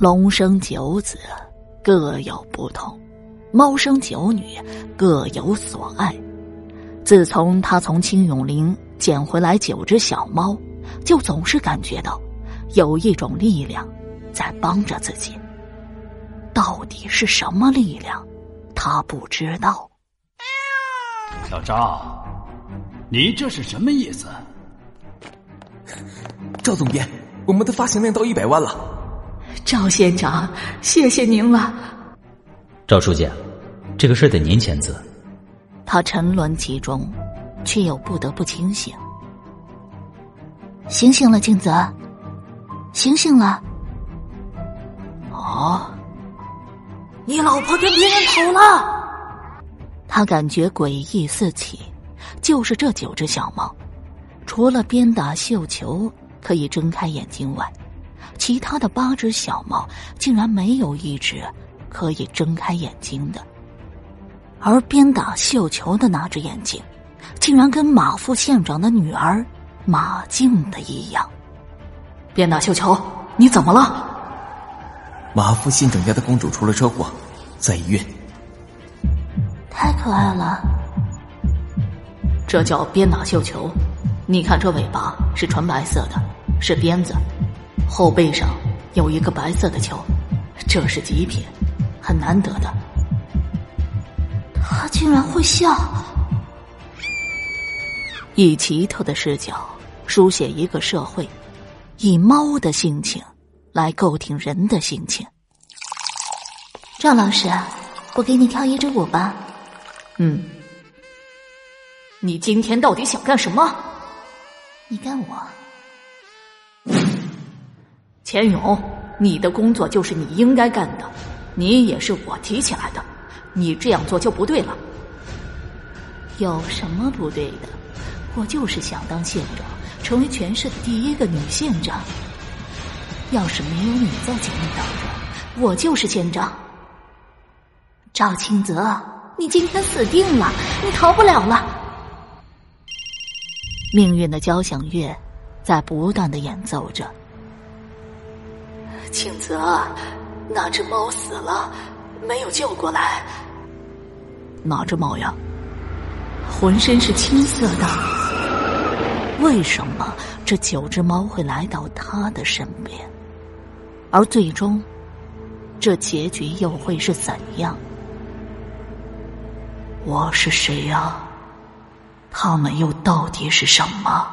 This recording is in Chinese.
龙生九子，各有不同；猫生九女，各有所爱。自从他从青永林捡回来九只小猫，就总是感觉到有一种力量在帮着自己。到底是什么力量？他不知道。小赵，你这是什么意思？赵总编，我们的发行量到一百万了。赵县长，谢谢您了。赵书记，这个事得您签字。他沉沦其中，却又不得不清醒。醒醒了，静泽，醒醒了。哦！你老婆跟别人跑了。他感觉诡异四起，就是这九只小猫，除了鞭打绣球可以睁开眼睛外。其他的八只小猫竟然没有一只可以睁开眼睛的，而鞭打绣球的那只眼睛，竟然跟马副县长的女儿马静的一样。鞭打绣球，你怎么了？马副县长家的公主出了车祸，在医院。太可爱了，这叫鞭打绣球。你看这尾巴是纯白色的，是鞭子。后背上有一个白色的球，这是极品，很难得的。他竟然会笑，以奇特的视角书写一个社会，以猫的性情来构挺人的性情。赵老师，我给你跳一支舞吧。嗯，你今天到底想干什么？你干我。钱勇，你的工作就是你应该干的，你也是我提起来的，你这样做就不对了。有什么不对的？我就是想当县长，成为全市的第一个女县长。要是没有你在前面挡着，我就是县长。赵清泽，你今天死定了，你逃不了了。命运的交响乐在不断的演奏着。庆泽，那只猫死了，没有救过来。哪只猫呀？浑身是青色的。为什么这九只猫会来到他的身边？而最终，这结局又会是怎样？我是谁呀？他们又到底是什么？